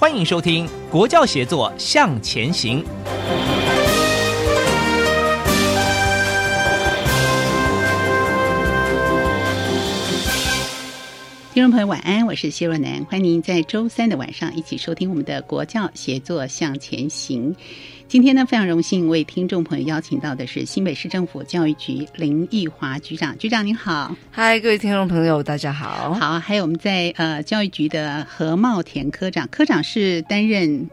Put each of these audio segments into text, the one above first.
欢迎收听《国教协作向前行》。听众朋友，晚安，我是谢若楠，欢迎您在周三的晚上一起收听我们的《国教协作向前行》。今天呢，非常荣幸为听众朋友邀请到的是新北市政府教育局林奕华局长。局长您好，嗨，各位听众朋友，大家好。好，还有我们在呃教育局的何茂田科长，科长是担任。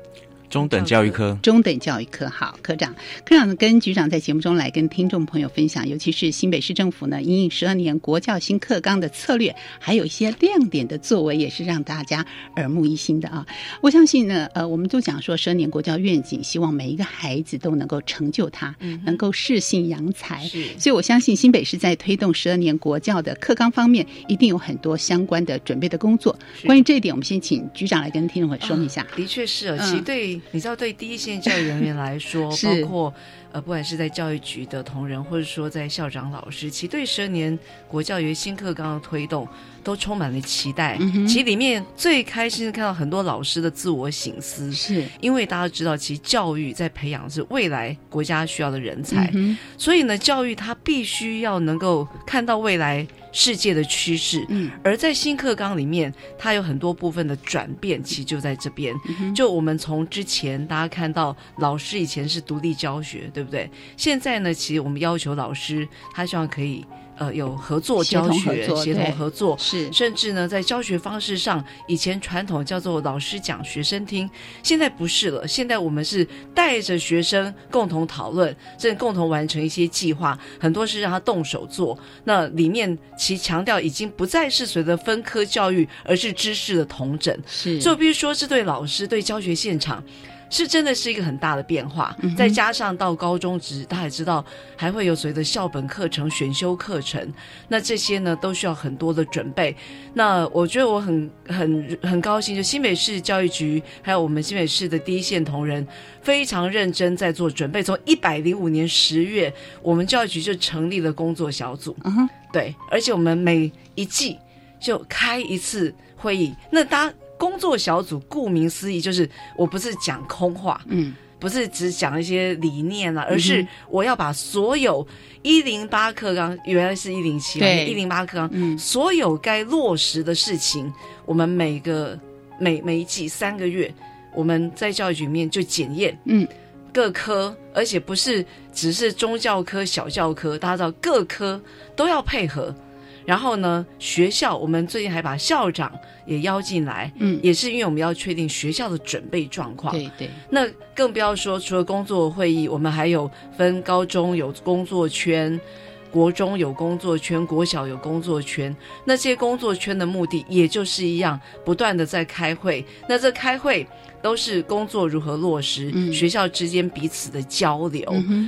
中等教育科，中等教育科好，科长，科长跟局长在节目中来跟听众朋友分享，尤其是新北市政府呢，因应十二年国教新课纲的策略，还有一些亮点的作为，也是让大家耳目一新的啊。我相信呢，呃，我们都讲说十二年国教愿景，希望每一个孩子都能够成就他，能够适性扬才。所以我相信新北市在推动十二年国教的课纲方面，一定有很多相关的准备的工作。关于这一点，我们先请局长来跟听众朋友说明一下。的确是，其实对。你知道，对第一线教育人员来说，包括呃，不管是在教育局的同仁，或者说在校长老师，其实对十二年国教育新课纲的推动，都充满了期待。嗯其实里面最开心的看到很多老师的自我醒思，是因为大家知道，其实教育在培养是未来国家需要的人才，所以呢，教育它必须要能够看到未来。世界的趋势，嗯，而在新课纲里面，它有很多部分的转变，其实就在这边。就我们从之前大家看到，老师以前是独立教学，对不对？现在呢，其实我们要求老师，他希望可以。呃，有合作教学，协同合作是，甚至呢，在教学方式上，以前传统叫做老师讲，学生听，现在不是了。现在我们是带着学生共同讨论，甚至共同完成一些计划，很多是让他动手做。那里面其强调已经不再是随着分科教育，而是知识的同整。是，就比如说，这对老师对教学现场。是真的是一个很大的变化，再加上到高中职，大家也知道还会有所谓的校本课程、选修课程，那这些呢都需要很多的准备。那我觉得我很很很高兴，就新北市教育局还有我们新北市的第一线同仁非常认真在做准备。从一百零五年十月，我们教育局就成立了工作小组，对，而且我们每一季就开一次会议。那当工作小组顾名思义，就是我不是讲空话，嗯，不是只讲一些理念啊，而是我要把所有一零八课纲原来是一零七，对，一零八课纲，所有该落实的事情，我们每个每每一季三个月，我们在教育局面就检验，嗯，各科，而且不是只是中教科、小教科，大家知道各科都要配合。然后呢，学校我们最近还把校长也邀进来，嗯，也是因为我们要确定学校的准备状况。对对。那更不要说，除了工作会议，我们还有分高中有工作圈，国中有工作圈，国小有工作圈。那些工作圈的目的，也就是一样，不断的在开会。那这开会。都是工作如何落实，学校之间彼此的交流，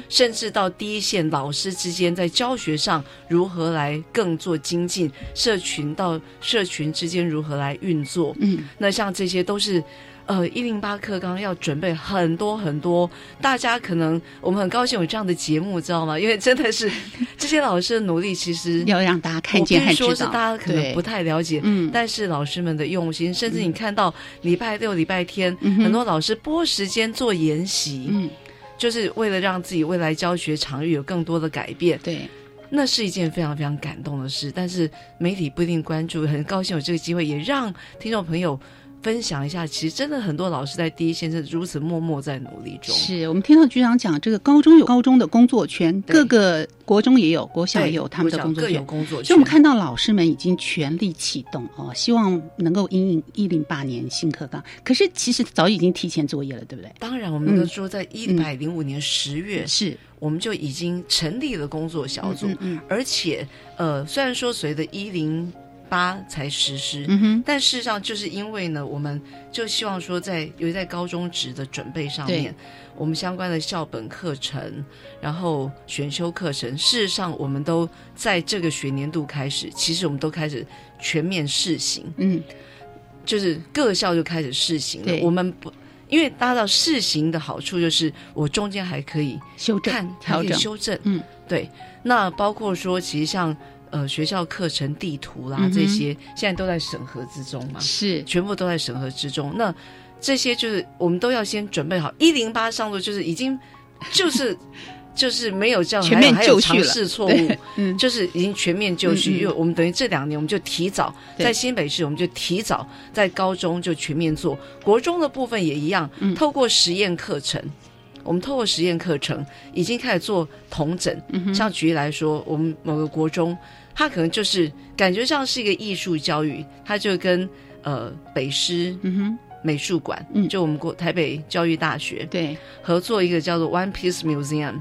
甚至到第一线老师之间在教学上如何来更做精进，社群到社群之间如何来运作，嗯，那像这些都是。呃，一零八课纲要准备很多很多，大家可能我们很高兴有这样的节目，知道吗？因为真的是 这些老师的努力，其实 要让大家看见和知道。说是大家可能不太了解，嗯，但是老师们的用心，甚至你看到礼拜六、礼拜天，很多老师拨时间做研习，嗯，就是为了让自己未来教学场域有更多的改变，对，那是一件非常非常感动的事。但是媒体不一定关注，很高兴有这个机会，也让听众朋友。分享一下，其实真的很多老师在第一线是如此默默在努力中。是我们听到局长讲，这个高中有高中的工作圈，各个国中也有，国小也有他们的工作圈。工作圈，所以我们看到老师们已经全力启动哦，希望能够应应一零八年新课纲。可是其实早已经提前作业了，对不对？当然，我们都说在一百零五年十月，是我们就已经成立了工作小组，嗯，而且呃，虽然说随着一零。八才实施，但事实上就是因为呢，我们就希望说，在尤其在高中职的准备上面，我们相关的校本课程，然后选修课程，事实上我们都在这个学年度开始，其实我们都开始全面试行，嗯，就是各校就开始试行了。我们不，因为大家知道试行的好处就是，我中间还可以修正、调整、修正，嗯，对。那包括说，其实像。呃，学校课程地图啦，这些现在都在审核之中嘛，是全部都在审核之中。那这些就是我们都要先准备好。一零八上路就是已经就是就是没有这样全面就绪尝试错误，嗯，就是已经全面就绪。因为我们等于这两年，我们就提早在新北市，我们就提早在高中就全面做。国中的部分也一样，透过实验课程，我们透过实验课程已经开始做同整。像举例来说，我们某个国中。他可能就是感觉上是一个艺术教育，他就跟呃北师美术馆，嗯就我们国台北教育大学对。合作一个叫做 One Piece Museum，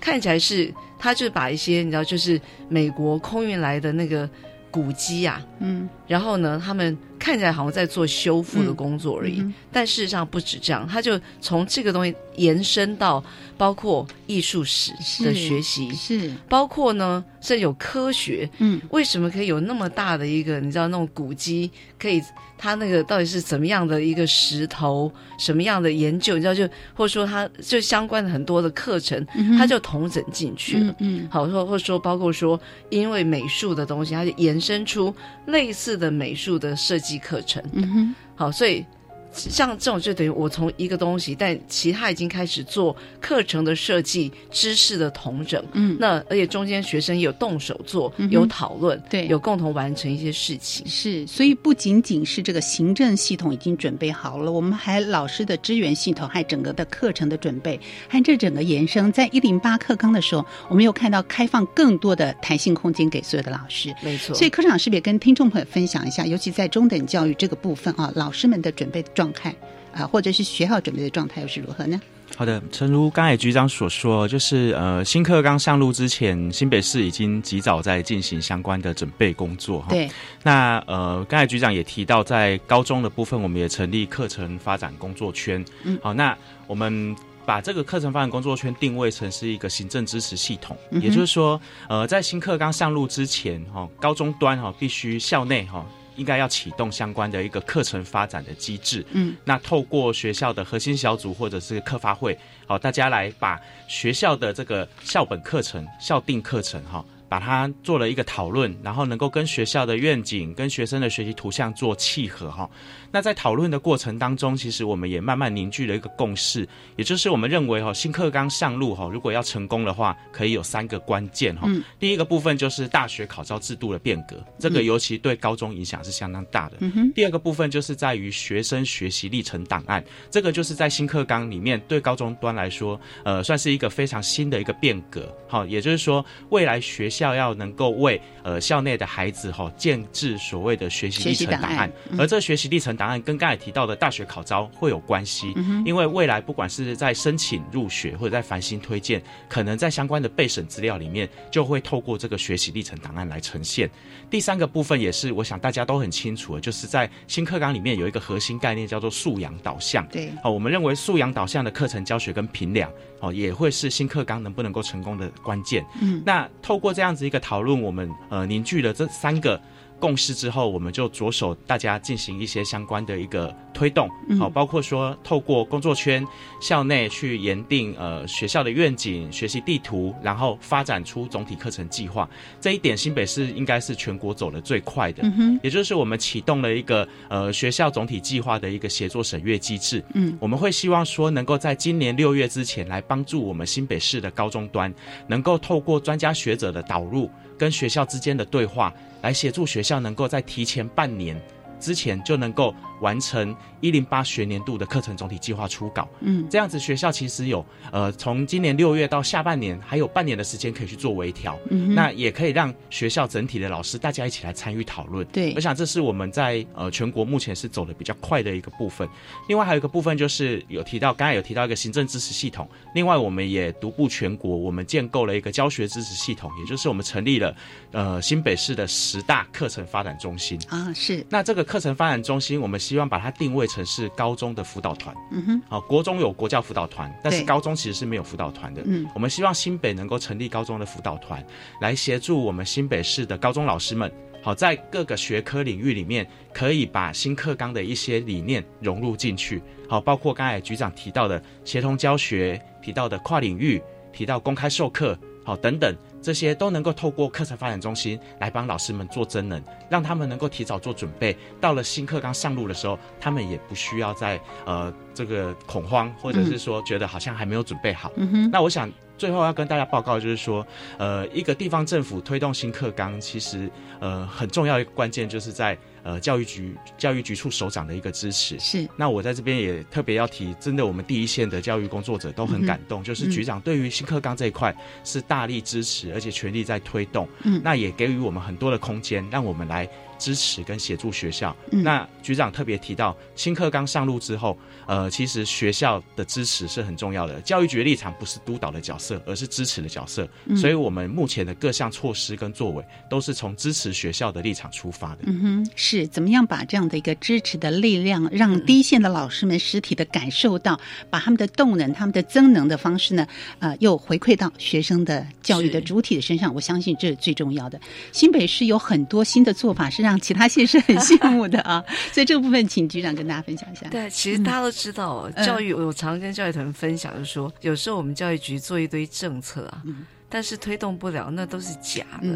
看起来是他就把一些你知道就是美国空运来的那个古迹啊，嗯，然后呢他们。看起来好像在做修复的工作而已，但事实上不止这样，他就从这个东西延伸到包括艺术史的学习，是。包括呢，甚至有科学，嗯，为什么可以有那么大的一个你知道那种古迹，可以它那个到底是怎么样的一个石头，什么样的研究，你知道就或者说它就相关的很多的课程，它就同整进去了，嗯，好或或者说包括说因为美术的东西，它就延伸出类似的美术的设计。课程，嗯哼，好，所以。像这种就等于我从一个东西，但其他已经开始做课程的设计、知识的统整。嗯，那而且中间学生有动手做，有讨论，对，有共同完成一些事情。是，所以不仅仅是这个行政系统已经准备好了，我们还老师的支援系统，还整个的课程的准备，和这整个延伸，在一零八课纲的时候，我们又看到开放更多的弹性空间给所有的老师。没错。所以科长是不是跟听众朋友分享一下，尤其在中等教育这个部分啊，老师们的准备。状态啊，或者是学好准备的状态又是如何呢？好的，诚如刚才局长所说，就是呃，新课刚上路之前，新北市已经及早在进行相关的准备工作哈。对，那呃，刚才局长也提到，在高中的部分，我们也成立课程发展工作圈。嗯，好，那我们把这个课程发展工作圈定位成是一个行政支持系统，也就是说，呃，在新课刚上路之前，哈，高中端哈必须校内哈。应该要启动相关的一个课程发展的机制，嗯，那透过学校的核心小组或者是课发会，好，大家来把学校的这个校本课程、校定课程，哈。把它做了一个讨论，然后能够跟学校的愿景、跟学生的学习图像做契合哈。那在讨论的过程当中，其实我们也慢慢凝聚了一个共识，也就是我们认为哈，新课纲上路哈，如果要成功的话，可以有三个关键哈。第一个部分就是大学考招制度的变革，这个尤其对高中影响是相当大的。第二个部分就是在于学生学习历程档案，这个就是在新课纲里面对高中端来说，呃，算是一个非常新的一个变革。好，也就是说未来学习。校要能够为呃校内的孩子哈建制所谓的学习历程档案，而这个学习历程档案跟刚才提到的大学考招会有关系，因为未来不管是在申请入学或者在繁星推荐，可能在相关的备审资料里面就会透过这个学习历程档案来呈现。第三个部分也是我想大家都很清楚的，就是在新课纲里面有一个核心概念叫做素养导向。对，好，我们认为素养导向的课程教学跟评量哦也会是新课纲能不能够成功的关键。嗯，那透过这样。这样子一个讨论，我们呃凝聚了这三个共识之后，我们就着手大家进行一些相关的一个推动，好，包括说透过工作圈、校内去研定呃学校的愿景、学习地图，然后发展出总体课程计划。这一点新北市应该是全国走的最快的，也就是我们启动了一个呃学校总体计划的一个协作审阅机制。嗯，我们会希望说能够在今年六月之前来帮助我们新北市的高中端，能够透过专家学者的导入跟学校之间的对话。来协助学校能够在提前半年之前就能够完成一零八学年度的课程总体计划初稿。嗯，这样子学校其实有呃从今年六月到下半年还有半年的时间可以去做微调。嗯，那也可以让学校整体的老师大家一起来参与讨论。对，我想这是我们在呃全国目前是走的比较快的一个部分。另外还有一个部分就是有提到，刚才有提到一个行政支持系统。另外我们也独步全国，我们建构了一个教学支持系统，也就是我们成立了呃新北市的十大课程发展中心。啊，是。那这个课程发展中心，我们希望把它定位成是高中的辅导团。嗯哼。好，国中有国教辅导团，但是高中其实是没有辅导团的。嗯。我们希望新北能够成立高中的辅导团，来协助我们新北市的高中老师们，好在各个学科领域里面，可以把新课纲的一些理念融入进去。好，包括刚才局长提到的协同教学，提到的跨领域，提到公开授课，好等等。这些都能够透过课程发展中心来帮老师们做真能，让他们能够提早做准备。到了新课纲上路的时候，他们也不需要再呃这个恐慌，或者是说觉得好像还没有准备好。那我想最后要跟大家报告就是说，呃，一个地方政府推动新课纲，其实呃很重要一个关键就是在。呃，教育局教育局处首长的一个支持是。那我在这边也特别要提，真的我们第一线的教育工作者都很感动，就是局长对于新课纲这一块是大力支持，而且全力在推动。嗯，那也给予我们很多的空间，让我们来。支持跟协助学校。那局长特别提到，新课纲上路之后，呃，其实学校的支持是很重要的。教育局的立场不是督导的角色，而是支持的角色。所以，我们目前的各项措施跟作为，都是从支持学校的立场出发的。嗯哼，是怎么样把这样的一个支持的力量，让第一线的老师们实体的感受到，把他们的动能、他们的增能的方式呢，呃，又回馈到学生的教育的主体的身上。我相信这是最重要的。新北市有很多新的做法，是让让其他县市很 羡慕的啊，所以这个部分请局长跟大家分享一下。对，其实大家都知道，教育我常跟教育团分享，就是说，有时候我们教育局做一堆政策啊，但是推动不了，那都是假的。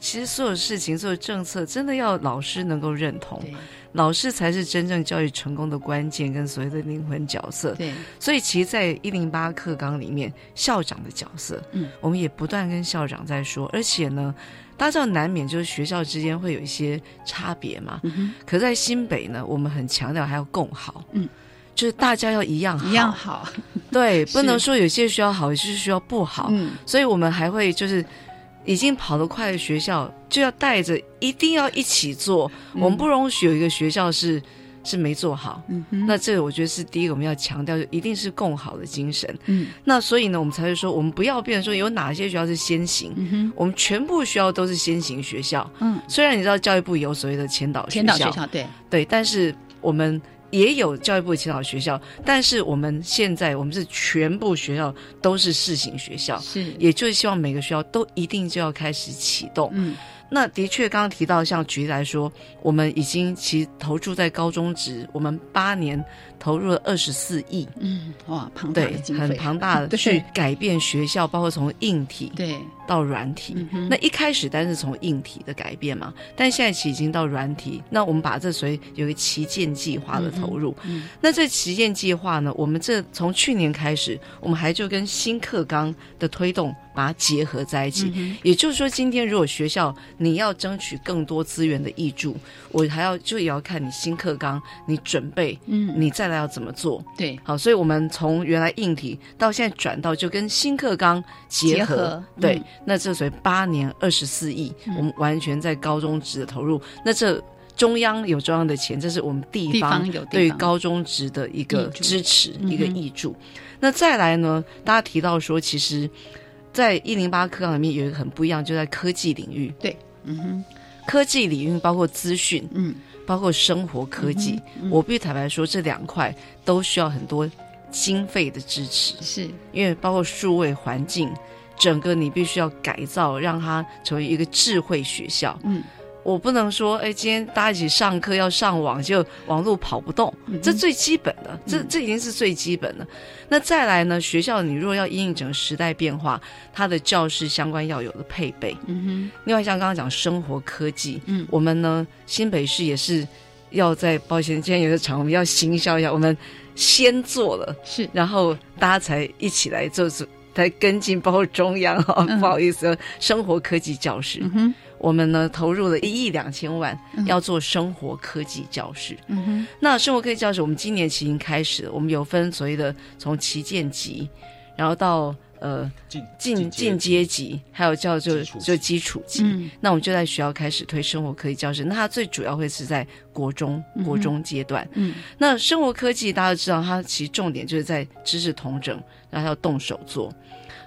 其实所有事情、所有政策，真的要老师能够认同，老师才是真正教育成功的关键跟所谓的灵魂角色。对，所以其实，在一零八课纲里面，校长的角色，嗯，我们也不断跟校长在说，而且呢。大家知道，难免就是学校之间会有一些差别嘛。可在新北呢，我们很强调还要共好，嗯，就是大家要一样好一样好，对，不能说有些学校好，有些学校不好。嗯，所以我们还会就是已经跑得快的学校，就要带着一定要一起做。我们不容许有一个学校是。是没做好，那这个我觉得是第一个我们要强调，就一定是共好的精神。嗯，那所以呢，我们才会说，我们不要变成说有哪些学校是先行，我们全部学校都是先行学校。嗯，虽然你知道教育部有所谓的前导前导学校，对对，但是我们也有教育部前导学校，但是我们现在我们是全部学校都是试行学校，是，也就是希望每个学校都一定就要开始启动。嗯。那的确，刚刚提到，像举例来说，我们已经其投注在高中职，我们八年投入了二十四亿，嗯，哇，庞大的很庞大的 去改变学校，包括从硬体对到软体。那一开始，单是从硬体的改变嘛，但现在其实已经到软体。那我们把这属于有一个旗舰计划的投入。那这旗舰计划呢，我们这从去年开始，我们还就跟新课纲的推动。把它结合在一起，也就是说，今天如果学校你要争取更多资源的益助，我还要就也要看你新课纲，你准备，嗯，你再来要怎么做？对，好，所以我们从原来硬体到现在转到就跟新课纲结合，对，那这属于八年二十四亿，我们完全在高中职的投入，那这中央有中央的钱，这是我们地方对于高中职的一个支持，一个益助。那再来呢，大家提到说，其实。在一零八课纲里面有一个很不一样，就在科技领域。对，嗯哼，科技领域包括资讯，嗯，包括生活科技。我必须坦白说，这两块都需要很多经费的支持。是因为包括数位环境，整个你必须要改造，让它成为一个智慧学校。嗯，我不能说，哎，今天大家一起上课要上网，就网络跑不动，这最基本的，这这已经是最基本的。那再来呢，学校你如果要应整个时代变化，它的教室相关要有的配备。嗯哼。另外像刚刚讲生活科技，嗯，我们呢新北市也是要在，抱歉，今天有个场我们要行销一下，我们先做了，是，然后大家才一起来做做，才跟进，包括中央哈，不好意思，生活科技教室。我们呢投入了一亿两千万，要做生活科技教室。嗯哼，那生活科技教室，我们今年已经开始，我们有分所谓的从旗舰级，然后到呃进进进阶级，还有叫做就基础级。那我们就在学校开始推生活科技教室。那它最主要会是在国中国中阶段。嗯，那生活科技大家都知道，它其实重点就是在知识同整，然后要动手做。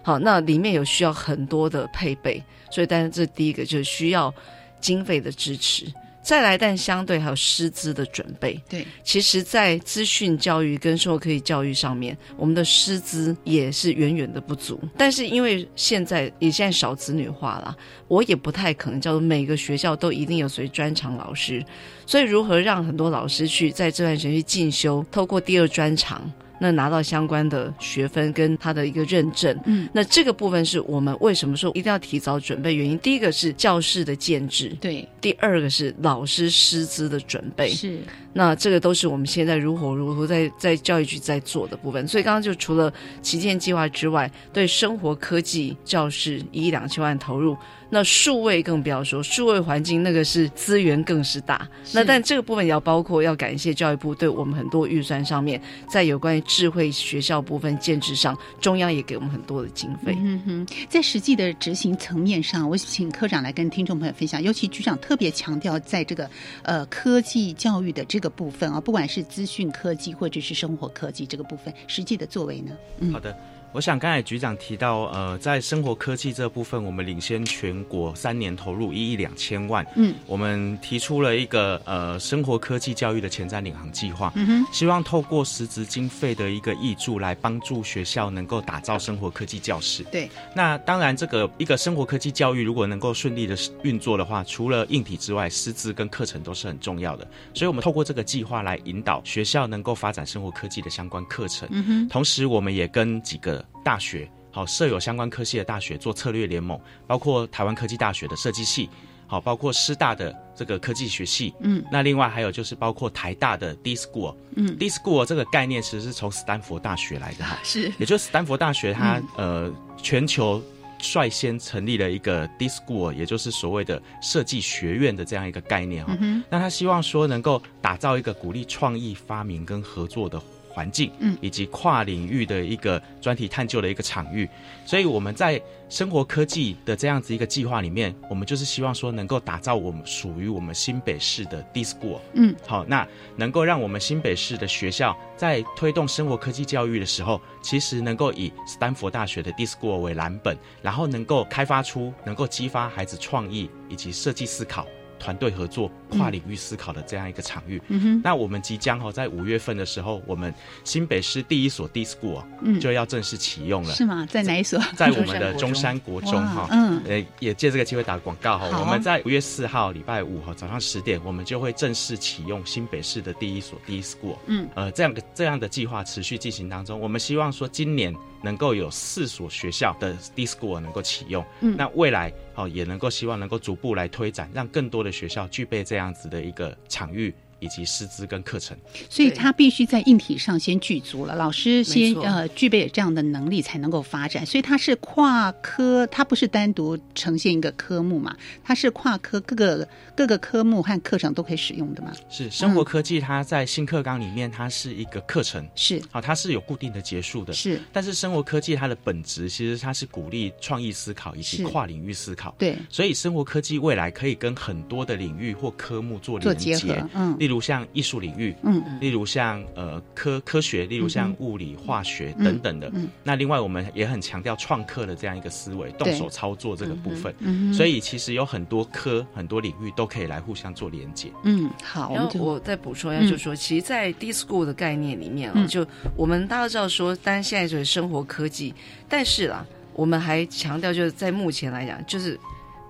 好，那里面有需要很多的配备。所以，但是这第一个就是需要经费的支持，再来，但相对还有师资的准备。对，其实，在资讯教育跟生活科技教育上面，我们的师资也是远远的不足。但是，因为现在也现在少子女化了，我也不太可能叫做每个学校都一定有随专长老师。所以，如何让很多老师去在这段时间去进修，透过第二专长？那拿到相关的学分跟他的一个认证，嗯，那这个部分是我们为什么说一定要提早准备原因。第一个是教室的建制，对；第二个是老师师资的准备，是。那这个都是我们现在如火如荼在在教育局在做的部分。所以刚刚就除了旗舰计划之外，对生活科技教室一亿两千万投入。那数位更不要说，数位环境那个是资源更是大。那但这个部分也要包括，要感谢教育部对我们很多预算上面，在有关于智慧学校部分建制上，中央也给我们很多的经费。嗯哼，在实际的执行层面上，我请科长来跟听众朋友分享。尤其局长特别强调，在这个呃科技教育的这个部分啊，不管是资讯科技或者是生活科技这个部分，实际的作为呢？嗯，好的。我想刚才局长提到，呃，在生活科技这部分，我们领先全国三年投入一亿两千万。嗯，我们提出了一个呃生活科技教育的前瞻领航计划，嗯哼，希望透过实质经费的一个益助，来帮助学校能够打造生活科技教室。对，那当然这个一个生活科技教育如果能够顺利的运作的话，除了硬体之外，师资跟课程都是很重要的。所以我们透过这个计划来引导学校能够发展生活科技的相关课程。嗯哼，同时我们也跟几个大学好设有相关科系的大学做策略联盟，包括台湾科技大学的设计系，好，包括师大的这个科技学系，嗯，那另外还有就是包括台大的 D School，嗯，D School 这个概念其实是从斯坦福大学来的。哈，是，也就是斯坦福大学它呃全球率先成立了一个 D School，也就是所谓的设计学院的这样一个概念哈，那他希望说能够打造一个鼓励创意发明跟合作的。环境，嗯，以及跨领域的一个专题探究的一个场域，所以我们在生活科技的这样子一个计划里面，我们就是希望说能够打造我们属于我们新北市的 D School，嗯，好，那能够让我们新北市的学校在推动生活科技教育的时候，其实能够以斯坦福大学的 D School 为蓝本，然后能够开发出能够激发孩子创意以及设计思考。团队合作、跨领域思考的这样一个场域。嗯哼，那我们即将哈在五月份的时候，我们新北市第一所 D School 嗯就要正式启用了。是吗？在哪一所？在我们的中山国中哈。嗯，呃，也借这个机会打广告哈。我们在五月四号礼拜五哈早上十点，我们就会正式启用新北市的第一所 D School。嗯，呃，这样的这样的计划持续进行当中，我们希望说今年。能够有四所学校的 D School 能够启用，嗯，那未来哦也能够希望能够逐步来推展，让更多的学校具备这样子的一个场域。以及师资跟课程，所以他必须在硬体上先具足了，老师先呃具备这样的能力才能够发展。所以它是跨科，它不是单独呈现一个科目嘛，它是跨科各个各个科目和课程都可以使用的嘛。是生活科技，它在新课纲里面，它是一个课程，是啊，它是有固定的结束的。是，但是生活科技它的本质其实它是鼓励创意思考以及跨领域思考。对，所以生活科技未来可以跟很多的领域或科目做连接，嗯。例如像艺术领域，嗯，例如像呃科科学，例如像物理、化学等等的。嗯，那另外我们也很强调创客的这样一个思维，动手操作这个部分。嗯，所以其实有很多科、很多领域都可以来互相做连接。嗯，好。然后我再补充一下，就是说，其实，在 D School 的概念里面啊，就我们大家知道说，当然现在就是生活科技，但是啦，我们还强调就是在目前来讲，就是。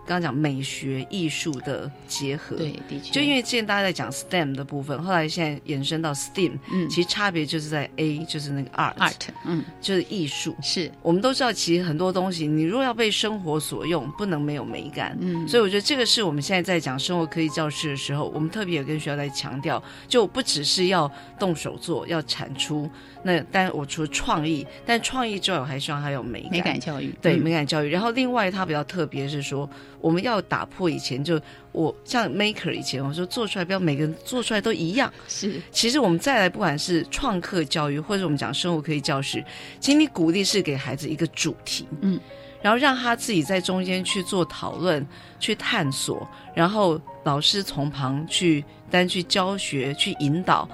刚刚讲美学艺术的结合。对，的确，就因为之前大家在讲 STEM 的部分，后来现在延伸到 STEAM，嗯其实差别就是在 A 就是那个 art，, art，嗯，就是艺术。是，我们都知道，其实很多东西，你如果要被生活所用，不能没有美感。嗯，所以我觉得这个是我们现在在讲生活科技教室的时候，我们特别有跟学校在强调，就不只是要动手做，要产出。那但我除了创意，但创意之外，我还希望它有美感。美感教育，对嗯美感教育。然后另外它比较特别是说，我们要打破以前就我像 maker 以前我说做出来不要每个人做出来都一样。是，其实我们再来，不管是创客教育，或者我们讲生活科技教室，其实你鼓励是给孩子一个主题，嗯，然后让他自己在中间去做讨论、去探索，然后老师从旁去单去教学、去引导。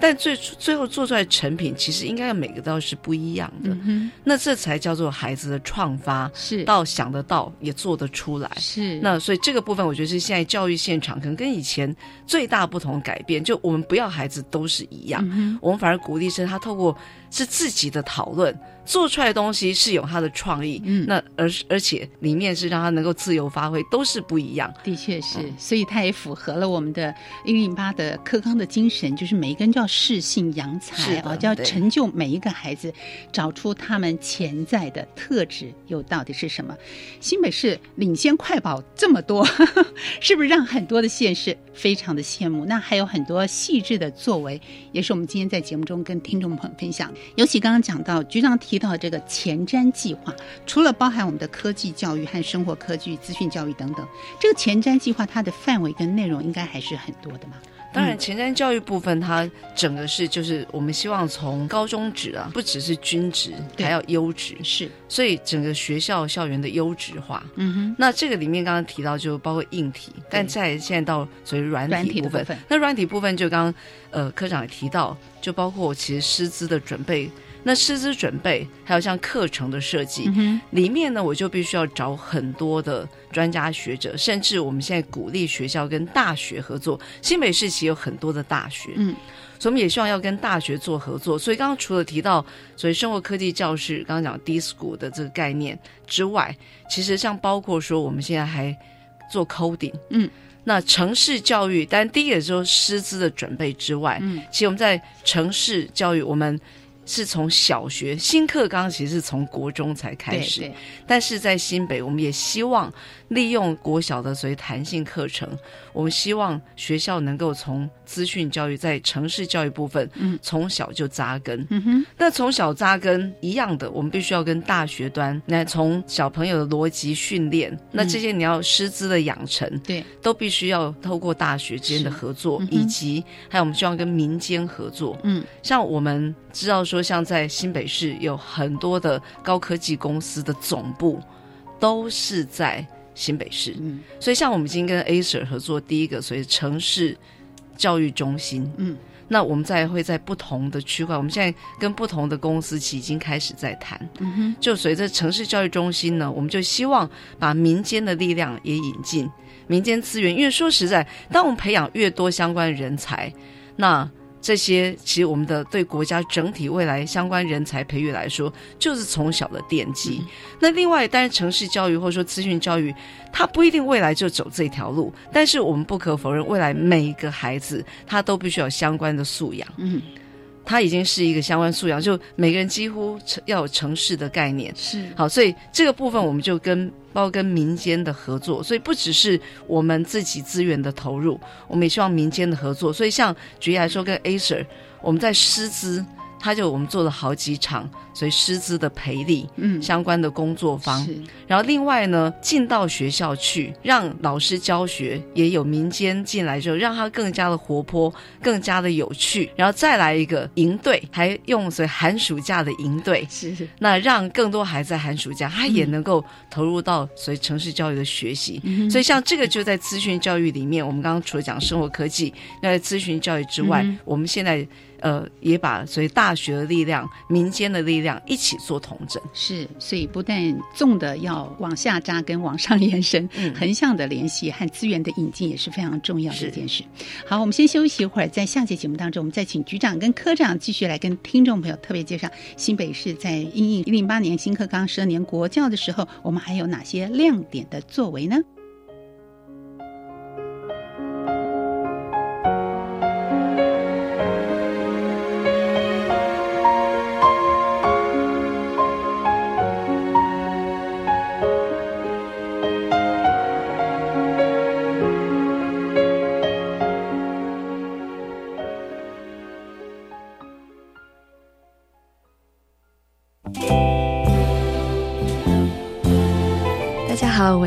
但最最后做出来成品，其实应该每个都是不一样的。嗯那这才叫做孩子的创发，，是，到想得到也做得出来。是，那所以这个部分，我觉得是现在教育现场可能跟以前最大不同的改变，就我们不要孩子都是一样，嗯我们反而鼓励是他透过是自己的讨论做出来的东西是有他的创意，嗯那而而且里面是让他能够自由发挥，都是不一样。的确是，嗯所以它也符合了我们的一零八的科纲的精神，就是每一个人就要适性扬才是啊，就要成就每一个孩子，找出他们潜在的特质又到底是什么。新北市领先快跑这么多，是不是让很多的县市非常的羡慕？那还有很多细致的作为，也是我们今天在节目中跟听众朋友分享。尤其刚刚讲到局长提到这个前瞻计划，除了包含我们的科技教育和生活科技、资讯教育等等，这个前瞻计划它的范围跟内容应该还是很多的嘛？当然，前瞻教育部分，它整个是就是我们希望从高中职啊，不只是均职，还要优质，是，所以整个学校校园的优质化。嗯哼，那这个里面刚刚提到就包括硬体，但在现在到所谓软软体体部分，的部分。那软体部分就刚刚呃科长也提到，就包括其实师资的准备，那师资准备还有像课程的设计，嗯，里面呢，我就必须要找很多的专家学者，甚至我们现在鼓励学校跟大学合作。新北市其实有很多的大学，嗯，所以我们也希望要跟大学做合作。所以刚刚除了提到所以生活科技教室，刚刚讲 D School 的这个概念之外，其实像包括说我们现在还做 coding，嗯。那城市教育，但第一个就是师资的准备之外，嗯，其实我们在城市教育，我们是从小学新课纲，其实是从国中才开始。对对，但是在新北，我们也希望利用国小的所谓弹性课程，我们希望学校能够从资讯教育在城市教育部分，嗯，从小就扎根。嗯哼，那从小扎根一样的，我们必须要跟大学端，那从小朋友的逻辑训练，那这些你要师资的养成，对，都必须要透过大学之间的合作，嗯以及还有我们希望跟民间合作。嗯，像我们知道说，像在新北市有很多的高科技公司的总部都是在新北市，嗯。所以像我们已经跟 Acer 合作第一个所以城市教育中心，嗯，那我们再会在不同的区块，我们现在跟不同的公司已经开始在谈，嗯哼，就随着城市教育中心呢，我们就希望把民间的力量也引进民间资源，因为说实在，当我们培养越多相关人才，那这些其实我们的对国家整体未来相关人才培育来说，就是从小的奠基。那另外，当然城市教育或者说资讯教育，它不一定未来就走这条路，但是我们不可否认，未来每一个孩子他都必须有相关的素养。嗯，他已经是一个相关素养，就每个人几乎要有城市的概念。是，好，所以这个部分我们就跟包括跟民间的合作，所以不只是我们自己资源的投入，我们也希望民间的合作。所以像举例来说，跟 Acer，我们在师资，他就我们做了好几场，所以师资的培力嗯，相关的工作方。是，然后另外呢，进到学校去，让老师教学也有民间进来之后，让他更加的活泼，更加的有趣。然后再来一个营队，还用所以寒暑假的营队，是是，那让更多孩子在寒暑假，他也能够投入到所以城市教育的学习。嗯所以像这个就在资讯教育里面，我们刚刚除了讲生活科技，那在咨询教育之外，嗯我们现在呃也把所以大学的力量、民间的力量一起做同整。是，所以不但纵的要往下扎根、往上延伸，嗯横向的联系和资源的引进也是非常重要的一件事。好，我们先休息一会儿，在下节节目当中，我们再请局长跟科长继续来跟听众朋友特别介绍新北市在应应一零八年新课纲十二年国教的时候，我们还有哪些亮点的作为呢？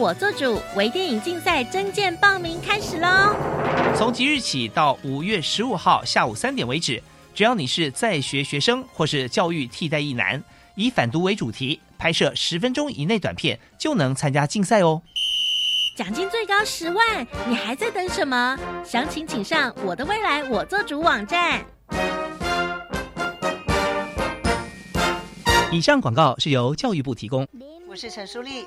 我做主，微电影竞赛征件报名开始喽！从即日起到五月十五号下午三点为止，只要你是在学学生或是教育替代役男，以反毒为主题，拍摄十分钟以内短片，就能参加竞赛哦。奖金最高十万，你还在等什么？详情请上我的未来我做主网站。以上广告是由教育部提供。我是陈淑丽，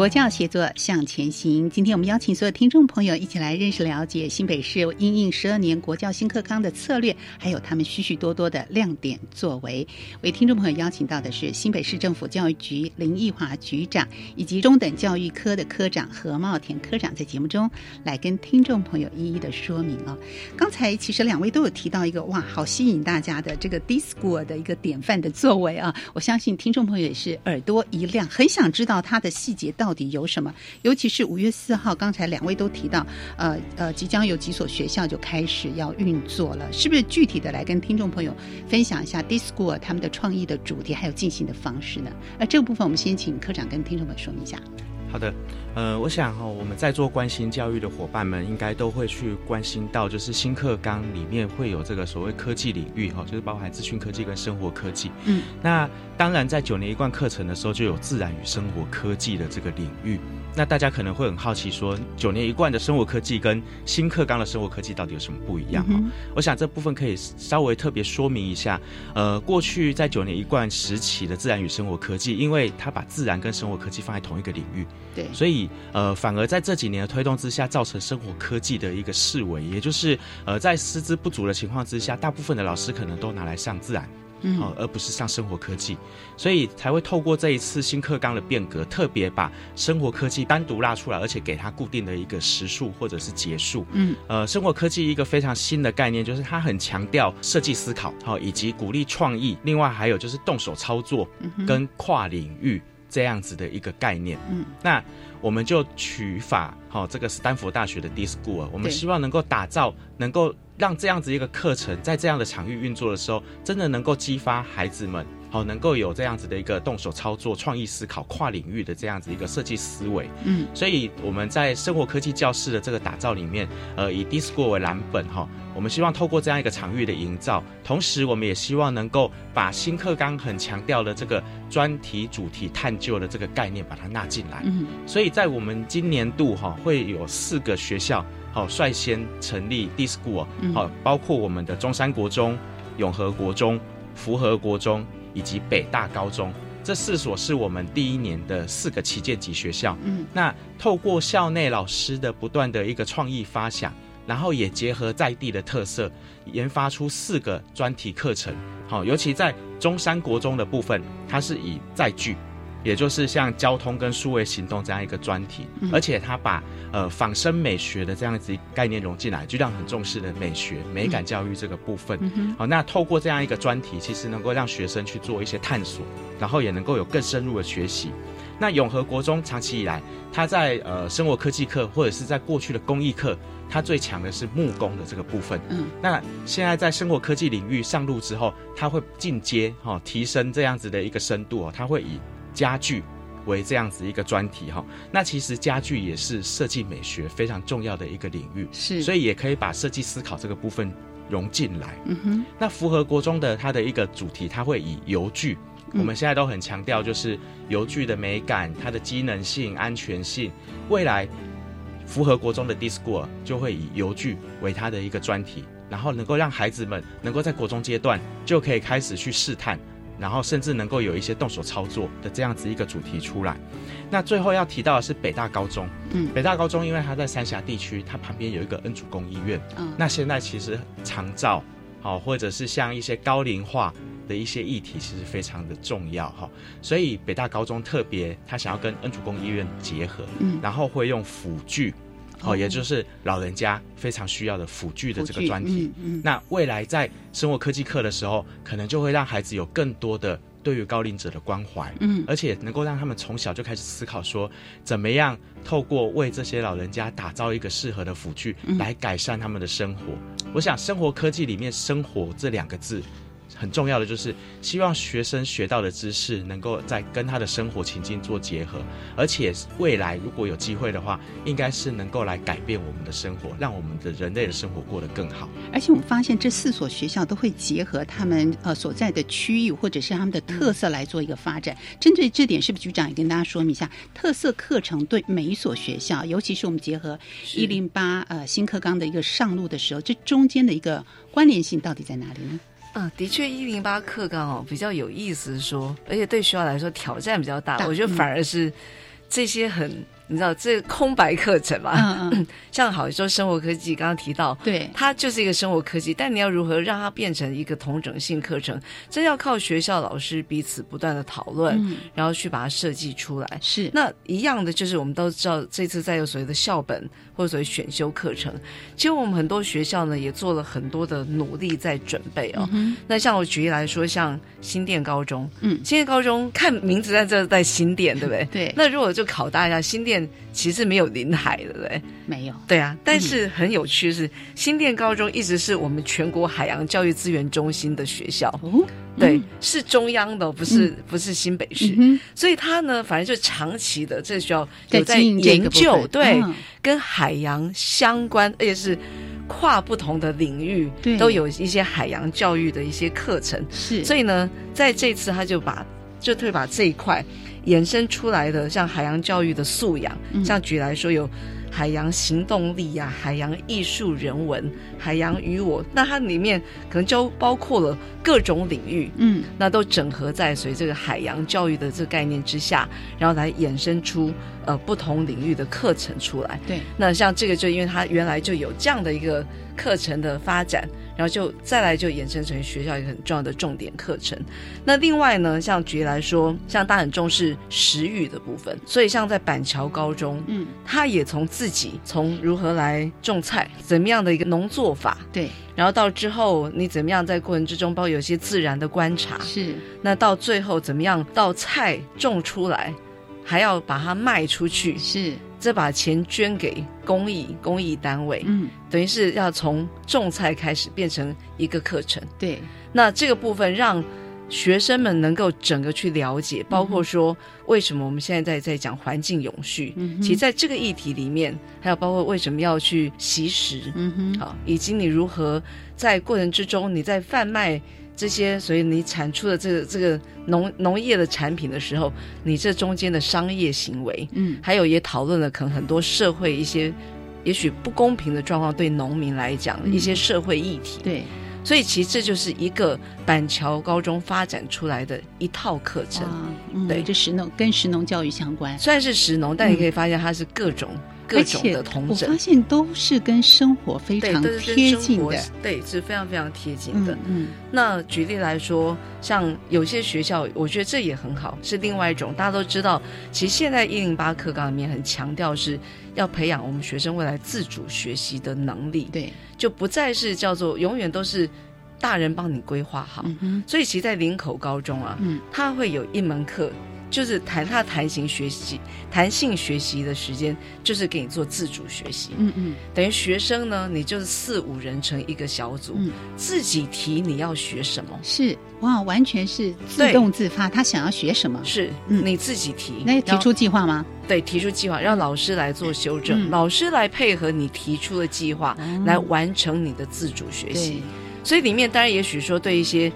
国家协作向前行。今天我们邀请所有听众朋友一起来认识了解新北市应应十二年国教新课纲的策略，还有他们许许多多的亮点作为。为听众朋友邀请到的是新北市政府教育局林义华局长，以及中等教育科的科长何茂田科长，在节目中来跟听众朋友一一的说明哦。刚才其实两位都有提到一个哇，好吸引大家的这个 Discord 的一个典范的作为啊！我相信听众朋友也是耳朵一亮，很想知道它的细节。到底有有什么？尤其是五月四号，刚才两位都提到，呃呃，即将有几所学校就开始要运作了，是不是？具体的来跟听众朋友分享一下 Discord 他们的创意的主题还有进行的方式呢？呃，这个部分我们先请科长跟听众们说明一下。好的，呃，我想哈，我们在做关心教育的伙伴们，应该都会去关心到，就是新课纲里面会有这个所谓科技领域哈，就是包含资讯科技跟生活科技。嗯，那当然在九年一贯课程的时候，就有自然与生活科技的这个领域。那大家可能会很好奇，说九年一贯的生活科技跟新课纲的生活科技到底有什么不一样哈？我想这部分可以稍微特别说明一下。呃，过去在九年一贯时期的自然与生活科技，因为它把自然跟生活科技放在同一个领域，对，所以呃，反而在这几年的推动之下，造成生活科技的一个视为，也就是呃，在师资不足的情况之下，大部分的老师可能都拿来上自然。好，而不是上生活科技，所以才会透过这一次新课纲的变革，特别把生活科技单独拉出来，而且给它固定的一个时数或者是结束。嗯，呃，生活科技一个非常新的概念，就是它很强调设计思考，好，以及鼓励创意。另外还有就是动手操作跟跨领域这样子的一个概念。嗯，那我们就取法，好，这个斯坦福大学的 D School，我们希望能够打造，能够。让这样子一个课程在这样的场域运作的时候，真的能够激发孩子们，好能够有这样子的一个动手操作、创意思考、跨领域的这样子一个设计思维。嗯，所以我们在生活科技教室的这个打造里面，呃，以 Discord 为蓝本哈，我们希望透过这样一个场域的营造，同时我们也希望能够把新课纲很强调的这个专题主题探究的这个概念把它纳进来。嗯，所以在我们今年度哈会有四个学校。好，率先成立 D School，好，包括我们的中山国中、永和国中、福和国中以及北大高中，这四所是我们第一年的四个旗舰级学校。嗯，那透过校内老师的不断的一个创意发想，然后也结合在地的特色，研发出四个专题课程。好，尤其在中山国中的部分，它是以在剧。也就是像交通跟数位行动这样一个专题，嗯而且他把呃仿生美学的这样子概念融进来，就让很重视的美学、美感教育这个部分。嗯哼好，那透过这样一个专题，其实能够让学生去做一些探索，然后也能够有更深入的学习。那永和国中长期以来，他在呃生活科技课或者是在过去的工艺课，他最强的是木工的这个部分。嗯，那现在在生活科技领域上路之后，他会进阶哈、提升这样子的一个深度哦，他会以家具为这样子一个专题哈、那其实家具也是设计美学非常重要的一个领域，是所以也可以把设计思考这个部分融进来。嗯哼，那符合国中的它的一个主题，它会以油具。嗯我们现在都很强调，就是油具的美感、它的机能性、安全性。未来符合国中的 Discord 就会以油具为它的一个专题，然后能够让孩子们能够在国中阶段就可以开始去试探，然后甚至能够有一些动手操作的这样子一个主题出来。那最后要提到的是北大高中，嗯北大高中因为它在三峡地区，它旁边有一个恩主公医院，嗯那现在其实长照，好、或者是像一些高龄化的一些议题，其实非常的重要哈、所以北大高中特别，他想要跟恩主公医院结合，嗯然后会用辅具。哦哦，也就是老人家非常需要的辅具的这个专题。那未来在生活科技课的时候，可能就会让孩子有更多的对于高龄者的关怀，嗯而且能够让他们从小就开始思考说，怎么样透过为这些老人家打造一个适合的辅具，嗯来改善他们的生活。我想，生活科技里面“生活”这两个字。很重要的就是希望学生学到的知识能够在跟他的生活情境做结合，而且未来如果有机会的话，应该是能够来改变我们的生活，让我们的人类的生活过得更好。而且我们发现这四所学校都会结合他们呃所在的区域或者是他们的特色来做一个发展。针对这点，是不是局长也跟大家说明一下特色课程对每一所学校，尤其是我们结合一零八呃新课纲的一个上路的时候，这中间的一个关联性到底在哪里呢？嗯，的确，一零八课纲哦比较有意思是说，而且对学校来说挑战比较大。大我觉得反而是这些很，你知道这空白课程嘛，嗯嗯 像好说生活科技，刚刚提到，对，它就是一个生活科技，但你要如何让它变成一个同整性课程，这要靠学校老师彼此不断的讨论，嗯然后去把它设计出来。是那一样的，就是我们都知道，这次在有所谓的校本或者所谓选修课程，其实我们很多学校呢也做了很多的努力在准备哦。嗯那像我举例来说，像新店高中，嗯新店高中看名字在这在新店，对不对？对那如果就考大家，新店其实没有临海，对不对？没有，对啊，但是很有趣的是，新店高中一直是我们全国海洋教育资源中心的学校。哦，对，嗯。是中央的，不是、不是新北市。嗯所以他呢，反正就长期的，这需要有在研究，对，嗯跟海洋相关，而且是跨不同的领域对，都有一些海洋教育的一些课程。是，所以呢，在这次他就把就特别把这一块衍生出来的，像海洋教育的素养，嗯。像举来说有。海洋行动力呀、海洋艺术人文、海洋与我，那它里面可能就包括了各种领域，嗯，那都整合在随这个海洋教育的这个概念之下，然后来衍生出呃不同领域的课程出来。对，那像这个就因为它原来就有这样的一个课程的发展，然后就再来就衍生成学校一个很重要的重点课程。那另外呢，像举例来说，像大很重视食育的部分，所以像在板桥高中，嗯，他也从自己从如何来种菜，怎么样的一个农作法，对，然后到之后你怎么样在过程之中，包括有些自然的观察，是，那到最后怎么样到菜种出来，还要把它卖出去，是，再把钱捐给公益公益单位，嗯，等于是要从种菜开始变成一个课程。对，那这个部分让学生们能够整个去了解，包括说为什么我们现在在在讲环境永续，嗯其实在这个议题里面，还有包括为什么要去惜食，嗯哼，好，以及你如何在过程之中你在贩卖。这些，所以你产出的这个这个农农业的产品的时候，你这中间的商业行为，嗯，还有也讨论了可能很多社会一些也许不公平的状况，对农民来讲、嗯。一些社会议题。对，所以其实这就是一个板桥高中发展出来的一套课程。啊，嗯对。这食农跟食农教育相关，虽然是食农，但你可以发现它是各种、各种的同诊。我发现都是跟生活非常贴近的，对，是非常非常贴近的。嗯，那举例来说，像有些学校，我觉得这也很好，是另外一种。大家都知道，其实现在一零八课纲里面很强调是要培养我们学生未来自主学习的能力。对，就不再是叫做永远都是。大人帮你规划好，嗯所以其实，在林口高中啊，嗯他会有一门课，就是弹他弹性学习、弹性学习的时间，就是给你做自主学习。嗯嗯，等于学生呢，你就是四五人成一个小组，自己提你要学什么。是哇，完全是自动自发，他想要学什么，是你自己提。那提出计划吗？对，提出计划，让老师来做修正，老师来配合你提出的计划，来完成你的自主学习。所以里面当然也许说对一些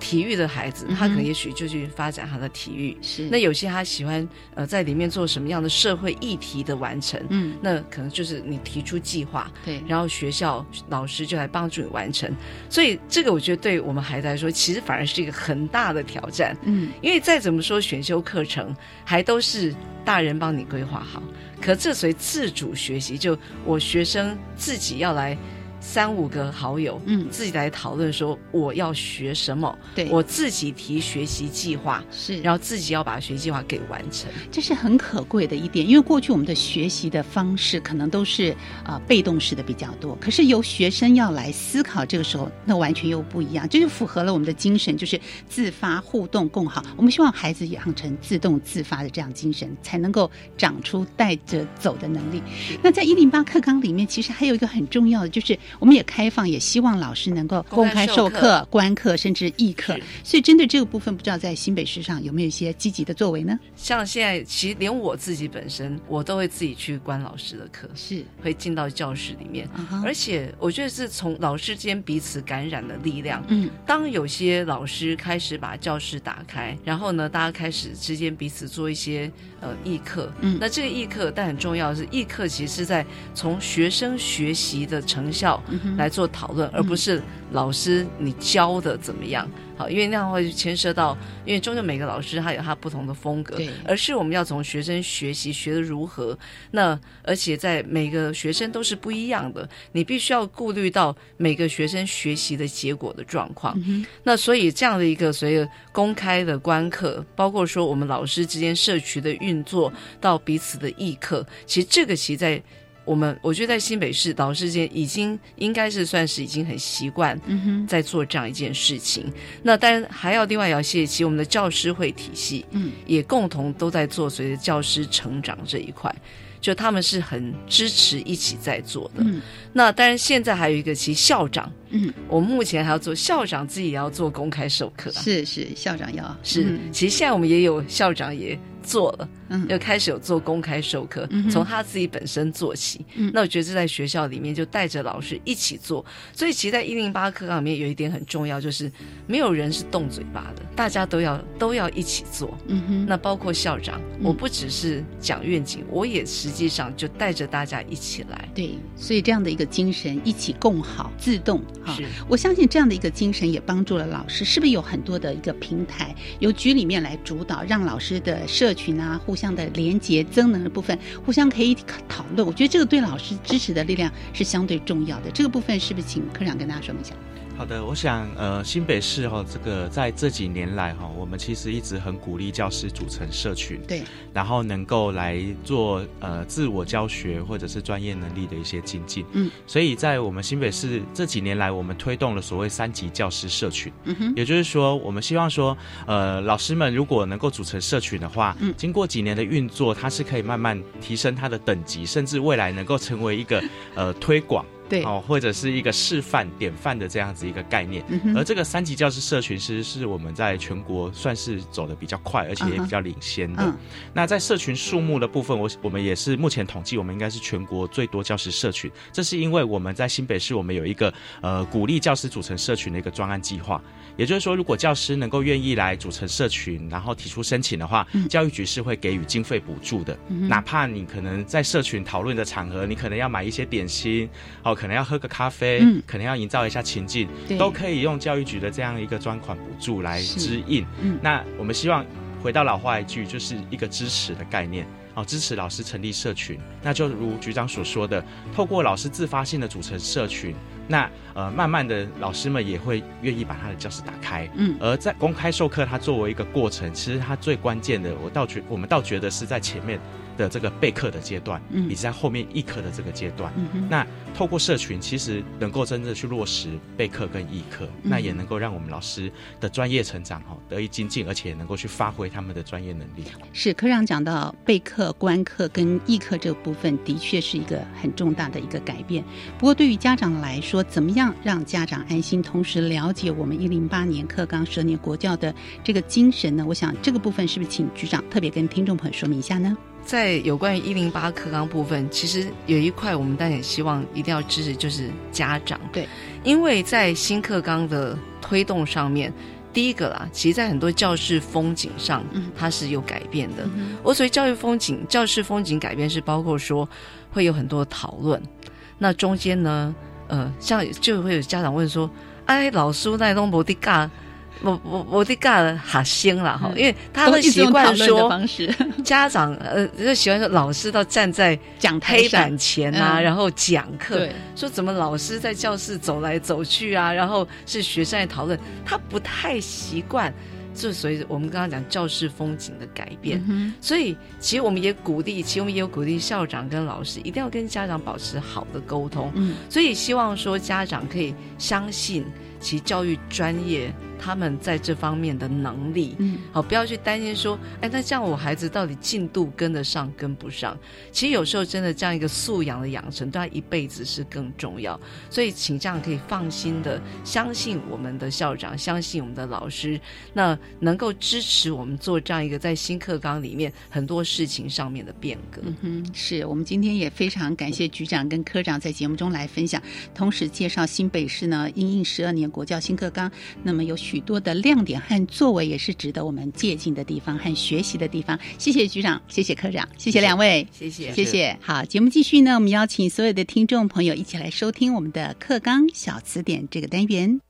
体育的孩子，他可能也许就去发展他的体育。是那有些他喜欢呃在里面做什么样的社会议题的完成，嗯，那可能就是你提出计划，对，然后学校老师就来帮助你完成。所以这个我觉得对我们孩子来说，其实反而是一个很大的挑战，嗯，因为再怎么说选修课程还都是大人帮你规划好，可这属于自主学习，就我学生自己要来。三五个好友，嗯，自己来讨论说我要学什么，对我自己提学习计划，是，然后自己要把学习计划给完成，这是很可贵的一点。因为过去我们的学习的方式可能都是啊被动式的比较多，可是由学生要来思考，这个时候那完全又不一样，这就符合了我们的精神，就是自发互动共好。我们希望孩子养成自动自发的这样精神，才能够长出带着走的能力。那在一零八课纲里面，其实还有一个很重要的就是。我们也开放，也希望老师能够公开授课、观课，甚至议课。所以针对这个部分，不知道在新北市上有没有一些积极的作为呢？像现在，其实连我自己本身，我都会自己去观老师的课，是会进到教室里面。而且我觉得是从老师间彼此感染的力量。嗯，当有些老师开始把教室打开，然后呢，大家开始之间彼此做一些呃议课。嗯，那这个议课，但很重要的是，议课其实是在从学生学习的成效。来做讨论，而不是老师你教的怎么样好，因为那样会牵涉到，因为终究每个老师他有他不同的风格，而是我们要从学生学习学的如何，那而且在每个学生都是不一样的，你必须要顾虑到每个学生学习的结果的状况。那所以这样的一个所谓公开的观课，包括说我们老师之间社区的运作，到彼此的议课，其实这个其实在。我们我觉得在新北市老师间已经应该是算是已经很习惯在做这样一件事情。那当然还要另外要谢谢我们的教师会体系，嗯，也共同都在做随着教师成长这一块，就他们是很支持一起在做的。嗯，那当然现在还有一个其实校长，嗯，我们目前还要做校长自己也要做公开授课，是是校长要是，其实现在我们也有校长也。做了，嗯，又开始有做公开授课，从他自己本身做起。嗯，那我觉得这在学校里面就带着老师一起做。所以其实，在一零八课纲里面有一点很重要，就是没有人是动嘴巴的，大家都要都要一起做。嗯哼，那包括校长，我不只是讲愿景，我也实际上就带着大家一起来。对，所以这样的一个精神，一起共好，自动哈。是，我相信这样的一个精神也帮助了老师。是不是有很多的一个平台，由局里面来主导，让老师的社群啊，互相的连接、增能的部分，互相可以讨论。我觉得这个对老师支持的力量是相对重要的。这个部分是不是请科长跟大家说明一下？好的，我想呃，新北市哈，这个在这几年来哈，我们其实一直很鼓励教师组成社群，对，然后能够来做呃自我教学或者是专业能力的一些精进。嗯，所以在我们新北市这几年来，我们推动了所谓三级教师社群。嗯哼，也就是说，我们希望说，呃，老师们如果能够组成社群的话，嗯，经过几年的运作，它是可以慢慢提升它的等级，甚至未来能够成为一个呃推广。对哦，或者是一个示范典范的这样子一个概念，而这个三级教师社群其实是我们在全国算是走的比较快，而且也比较领先的。那在社群数目的部分，我我们也是目前统计，我们应该是全国最多教师社群。这是因为我们在新北市，我们有一个呃鼓励教师组成社群的一个专案计划。也就是说，如果教师能够愿意来组成社群，然后提出申请的话，教育局是会给予经费补助的。哪怕你可能在社群讨论的场合，你可能要买一些点心，哦。可能要喝个咖啡，可能要营造一下情境，都可以用教育局的这样一个专款补助来支应。那我们希望回到老话一句，就是一个支持的概念。哦，支持老师成立社群，那就如局长所说的，透过老师自发性的组成社群，那呃，慢慢的老师们也会愿意把他的教室打开。嗯，而在公开授课，它作为一个过程，其实它最关键的，我倒觉我们倒觉得是在前面。的这个备课的阶段，以及在后面议课的这个阶段，嗯那透过社群，其实能够真正去落实备课跟议课，那也能够让我们老师的专业成长哈得以精进，而且能够去发挥他们的专业能力。是科长讲到备课、观课跟议课这个部分，的确是一个很重大的一个改变。不过对于家长来说，怎么样让家长安心，同时了解我们一零八年课纲十年国教的这个精神呢？我想这个部分是不是请局长特别跟听众朋友说明一下呢？在有关于一零八课纲部分，其实有一块我们当然也希望一定要支持，就是家长。对，因为在新课纲的推动上面，第一个啦，其实在很多教室风景上，它是有改变的。我所谓教育风景、教室风景改变，是包括说会有很多讨论。那中间呢，呃，像就会有家长问说：“哎，老师那东伯的嘎。”我我我的干哈星了哈，因为他们习惯说 家长呃就喜欢说老师到站在讲黑板前啊，然后讲课，说怎么老师在教室走来走去啊，然后是学生在讨论，他不太习惯，就所以我们刚刚讲教室风景的改变，所以其实我们也鼓励，其实我们也有鼓励校长跟老师一定要跟家长保持好的沟通，所以希望说家长可以相信其教育专业。他们在这方面的能力，嗯，好，不要去担心说，哎，那这样我孩子到底进度跟得上跟不上？其实有时候真的这样一个素养的养成，对他一辈子是更重要。所以，请这样可以放心的相信我们的校长，相信我们的老师，那能够支持我们做这样一个在新课纲里面很多事情上面的变革。嗯哼，是我们今天也非常感谢局长跟科长在节目中来分享，同时介绍新北市呢因应十二年国教新课纲，那么有。许多的亮点和作为也是值得我们借鉴的地方和学习的地方。谢谢局长，谢谢科长，谢谢两位，谢谢，谢谢。好，节目继续呢，我们邀请所有的听众朋友一起来收听我们的课纲小词典这个单元。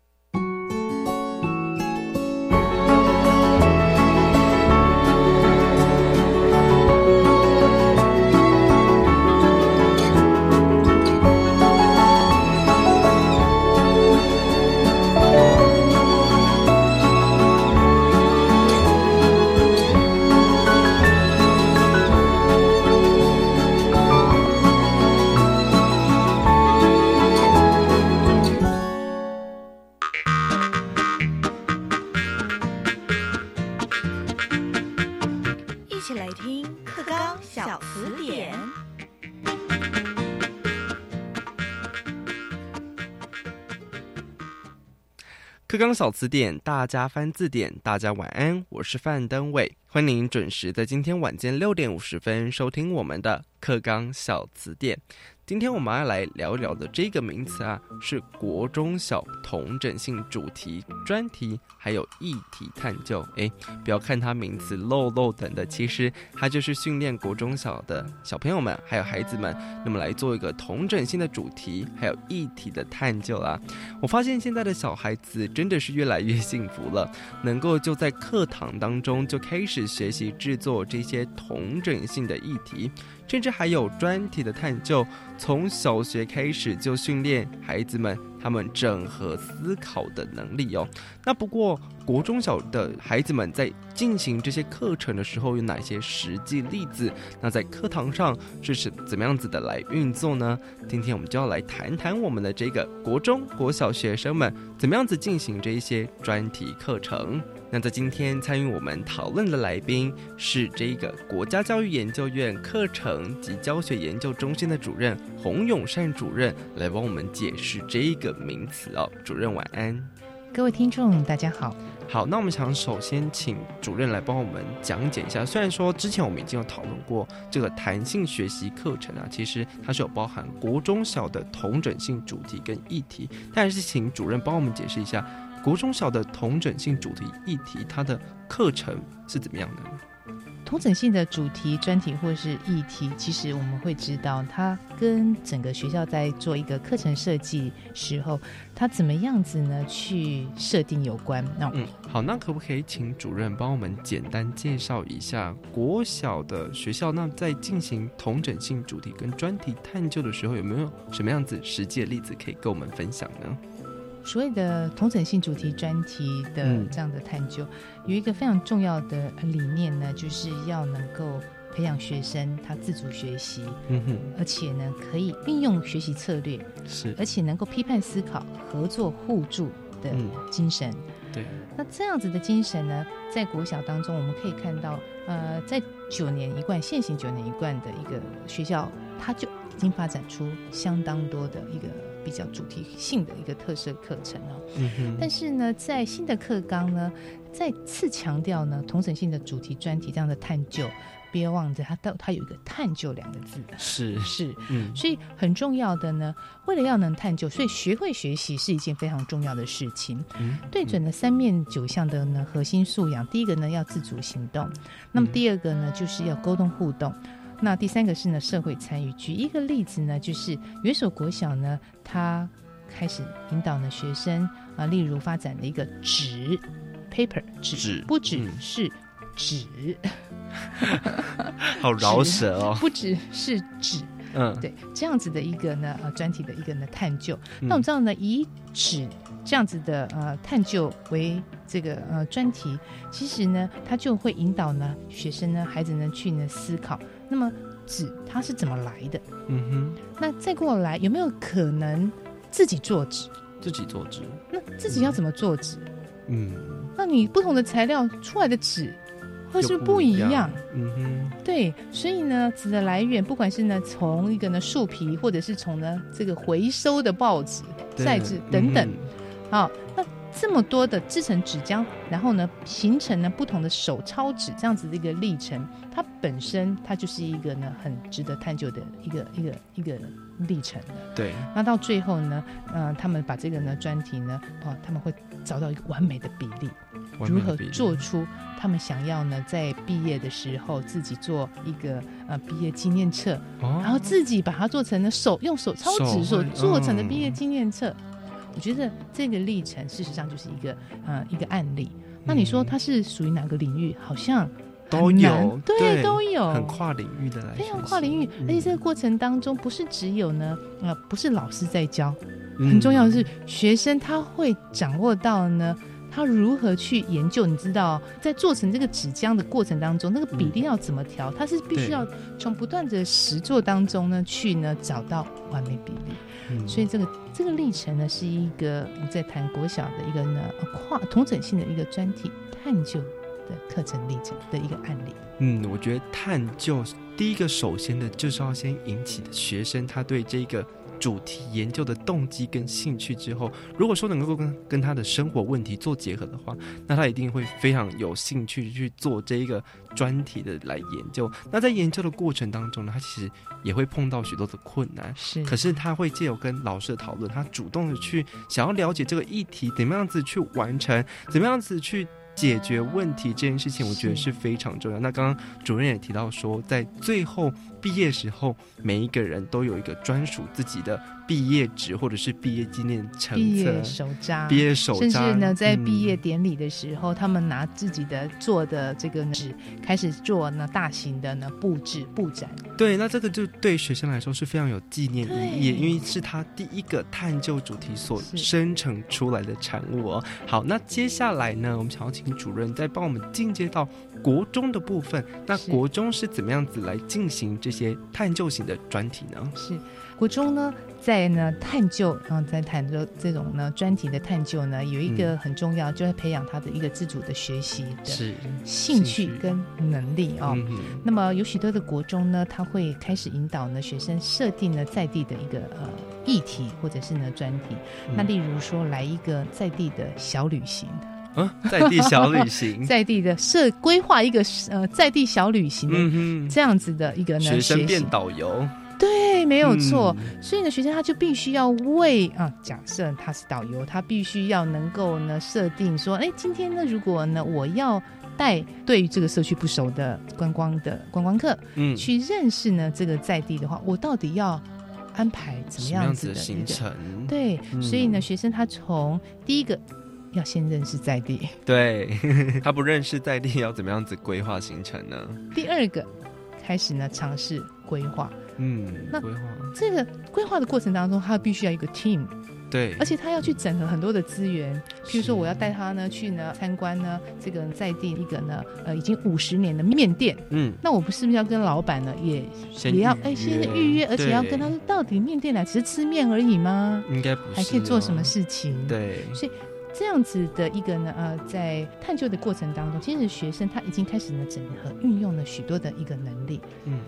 课纲小词典，大家翻字典，大家晚安，我是范登伟，欢迎准时在今天晚间六点五十分收听我们的课纲小词典。今天我们要来聊一聊的这个名词啊，是国中小同整性主题专题，还有议题探究。哎，不要看它名词漏漏等的，其实它就是训练国中小的小朋友们，还有孩子们，那么来做一个同整性的主题，还有议题的探究啊。我发现现在的小孩子真的是越来越幸福了，能够就在课堂当中就开始学习制作这些同整性的议题。甚至还有专题的探究，从小学开始就训练孩子们他们整合思考的能力哦。那不过国中小的孩子们在进行这些课程的时候，有哪些实际例子？那在课堂上是是怎么样子的来运作呢？今天我们就要来谈谈我们的这个国中国小学生们怎么样子进行这一些专题课程。那在今天参与我们讨论的来宾是这个国家教育研究院课程及教学研究中心的主任洪永善主任，来帮我们解释这一个名词哦。主任晚安，各位听众大家好。好，那我们想首先请主任来帮我们讲解一下。虽然说之前我们已经有讨论过这个弹性学习课程啊，其实它是有包含国中小的同整性主题跟议题，但还是请主任帮我们解释一下。国中小的同整性主题议题，它的课程是怎么样的？同整性的主题专题或是议题，其实我们会知道，它跟整个学校在做一个课程设计时候，它怎么样子呢？去设定有关。那嗯好，那可不可以请主任帮我们简单介绍一下国小的学校？那在进行同整性主题跟专题探究的时候，有没有什么样子实际的例子可以跟我们分享呢？所谓的同整性主题专题的这样的探究，有一个非常重要的理念呢，就是要能够培养学生他自主学习，嗯哼，而且呢可以运用学习策略，是，而且能够批判思考、合作互助的精神。对，那这样子的精神呢，在国小当中，我们可以看到，呃，在九年一贯、现行九年一贯的一个学校，它就已经发展出相当多的一个比较主题性的一个特色课程哦。但是呢，在新的课纲呢，再次强调呢，同整性的主题专题这样的探究。别忘记，它到它有一个“探究”两个字，是是，嗯，所以很重要的呢。为了要能探究，所以学会学习是一件非常重要的事情。嗯，对准了三面九项的呢核心素养，第一个呢要自主行动，那么第二个呢就是要沟通互动，那第三个是呢社会参与。举一个例子呢，就是元首国小呢，他开始引导呢学生啊，例如发展的一个纸 paper 纸，不只是纸。好饶舌哦！不只是纸，嗯，对，这样子的一个呢呃专题的一个呢探究。那我们知道呢，以纸这样子的呃探究为这个呃专题，其实呢，它就会引导呢学生呢孩子呢去呢思考，那么纸它是怎么来的？嗯哼。那再过来有没有可能自己做纸？自己做纸？那自己要怎么做纸？嗯，那你不同的材料出来的纸。会是不一样，嗯哼，对，所以呢，纸的来源，不管是呢从一个呢树皮，或者是从呢这个回收的报纸、晒纸等等，好，那这么多的制成纸浆，然后呢形成呢不同的手抄纸这样子的一个历程，它本身它就是一个呢很值得探究的一个一个一个历程的。对，那到最后呢，嗯，他们把这个呢专题呢，哦，他们会找到一个完美的比例。如何做出他们想要呢？在毕业的时候自己做一个呃毕业纪念册，然后自己把它做成了手用手抄纸所做成的毕业纪念册。我觉得这个历程事实上就是一个呃一个案例。那你说它是属于哪个领域？好像都有，对，都有，很跨领域的来，非常跨领域。而且这个过程当中，不是只有呢呃不是老师在教，很重要的是学生他会掌握到呢。他如何去研究？你知道，在做成这个纸浆的过程当中，那个比例要怎么调？他是必须要从不断的实作当中呢，去呢找到完美比例。所以这个这个历程呢，是一个我在谈国小的一个呢跨同整性的一个专题探究的课程历程的一个案例。嗯，我觉得探究第一个首先的就是要先引起的学生他对这个。主题研究的动机跟兴趣之后，如果说能够跟跟他的生活问题做结合的话，那他一定会非常有兴趣去做这一个专题的来研究。那在研究的过程当中呢，他其实也会碰到许多的困难。是，可是他会借由跟老师的讨论，他主动的去想要了解这个议题怎么样子去完成，怎么样子去。解决问题这件事情，我觉得是非常重要。那刚刚主任也提到说，在最后毕业时候，每一个人都有一个专属自己的。毕业纸或者是毕业纪念册、毕业手札、毕业手札，甚至呢，在毕业典礼的时候，他们拿自己的做的这个纸开始做呢大型的呢布置布展。对，那这个就对学生来说是非常有纪念意义，因为是他第一个探究主题所生成出来的产物哦。好，那接下来呢，我们想要请主任再帮我们进阶到国中的部分。那国中是怎么样子来进行这些探究型的专题呢？是。国中呢，在呢探究，然后在谈的这种呢专题的探究呢，有一个很重要，就是培养他的一个自主的学习的兴趣跟能力哦。那么有许多的国中呢，他会开始引导呢学生设定呢在地的一个呃议题或者是呢专题。那例如说来一个在地的小旅行，嗯，在地小旅行，在地的设规划一个呃在地小旅行的这样子的一个呢学生变导游。对，没有错。所以呢，学生他就必须要为啊，假设他是导游，他必须要能够呢设定说，哎，今天呢，如果呢我要带对于这个社区不熟的观光的观光客，嗯，去认识呢这个在地的话，我到底要安排怎么样子的行程？对，所以呢，学生他从第一个要先认识在地。对他不认识在地，要怎么样子规划行程呢？第二个，开始呢尝试规划。嗯，那规划。这个规划的过程当中，他必须要一个 team。对，而且他要去整合很多的资源，譬如说我要带他呢去呢参观呢这个在地一个呢呃已经五十年的面店，嗯，那我不是不是要跟老板呢也也要哎先预约，而且要跟他说到底面店来只是吃面而已吗？应该不是，还可以做什么事情？对，所以这样子的一个呢呃在探究的过程当中，其实学生他已经开始呢整合运用了许多的一个能力，嗯，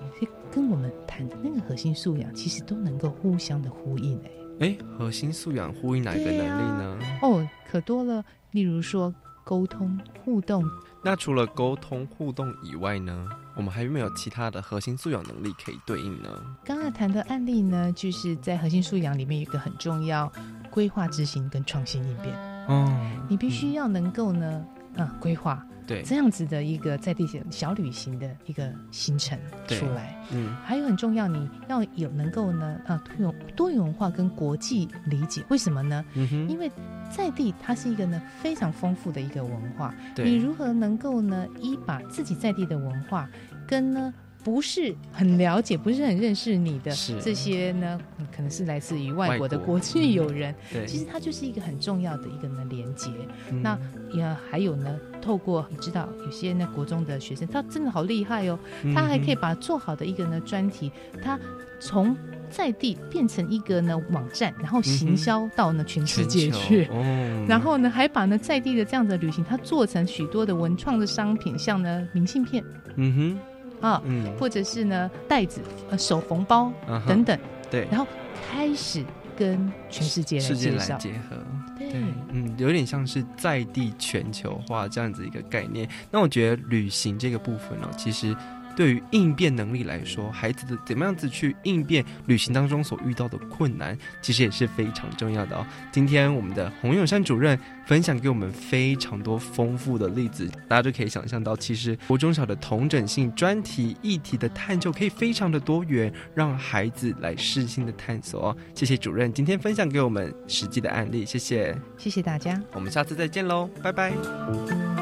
跟我们谈的那个核心素养其实都能够互相的呼应诶。哎，核心素养呼应哪一个能力呢？哦，可多了。例如说沟通互动。那除了沟通互动以外呢，我们还有没有其他的核心素养能力可以对应呢？刚刚谈的案例呢，就是在核心素养里面有一个很重要：规划、执行跟创新应变。哦，你必须要能够呢，嗯，规划。对，这样子的一个在地小旅行的一个行程出来，嗯，还有很重要，你要有能够呢，啊，多元多元文化跟国际理解，为什么呢？嗯哼，因为在地它是一个呢非常丰富的一个文化，对，你如何能够呢，一把自己在地的文化跟呢？不是很了解，不是很认识你的这些呢，可能是来自于外国的国际友人。对，其实它就是一个很重要的一个呢连接。那也还有呢，透过你知道，有些呢国中的学生，他真的好厉害哦，他还可以把做好的一个呢专题，他从在地变成一个呢网站，然后行销到呢全世界去。哦，然后呢，还把呢在地的这样的旅行，它做成许多的文创的商品，像呢明信片。嗯哼。啊，嗯，或者是呢，袋子、呃，手缝包等等，对，然后开始跟全世界世界来结合，对，嗯，有点像是在地全球化这样子一个概念。那我觉得旅行这个部分呢，其实。对于应变能力来说，孩子的怎么样子去应变旅行当中所遇到的困难，其实也是非常重要的哦。今天我们的洪永山主任分享给我们非常多丰富的例子，大家就可以想象到，其实国中小的同整性专题议题的探究可以非常的多元，让孩子来试性的探索哦。谢谢主任今天分享给我们实际的案例，谢谢，谢谢大家，我们下次再见喽，拜拜。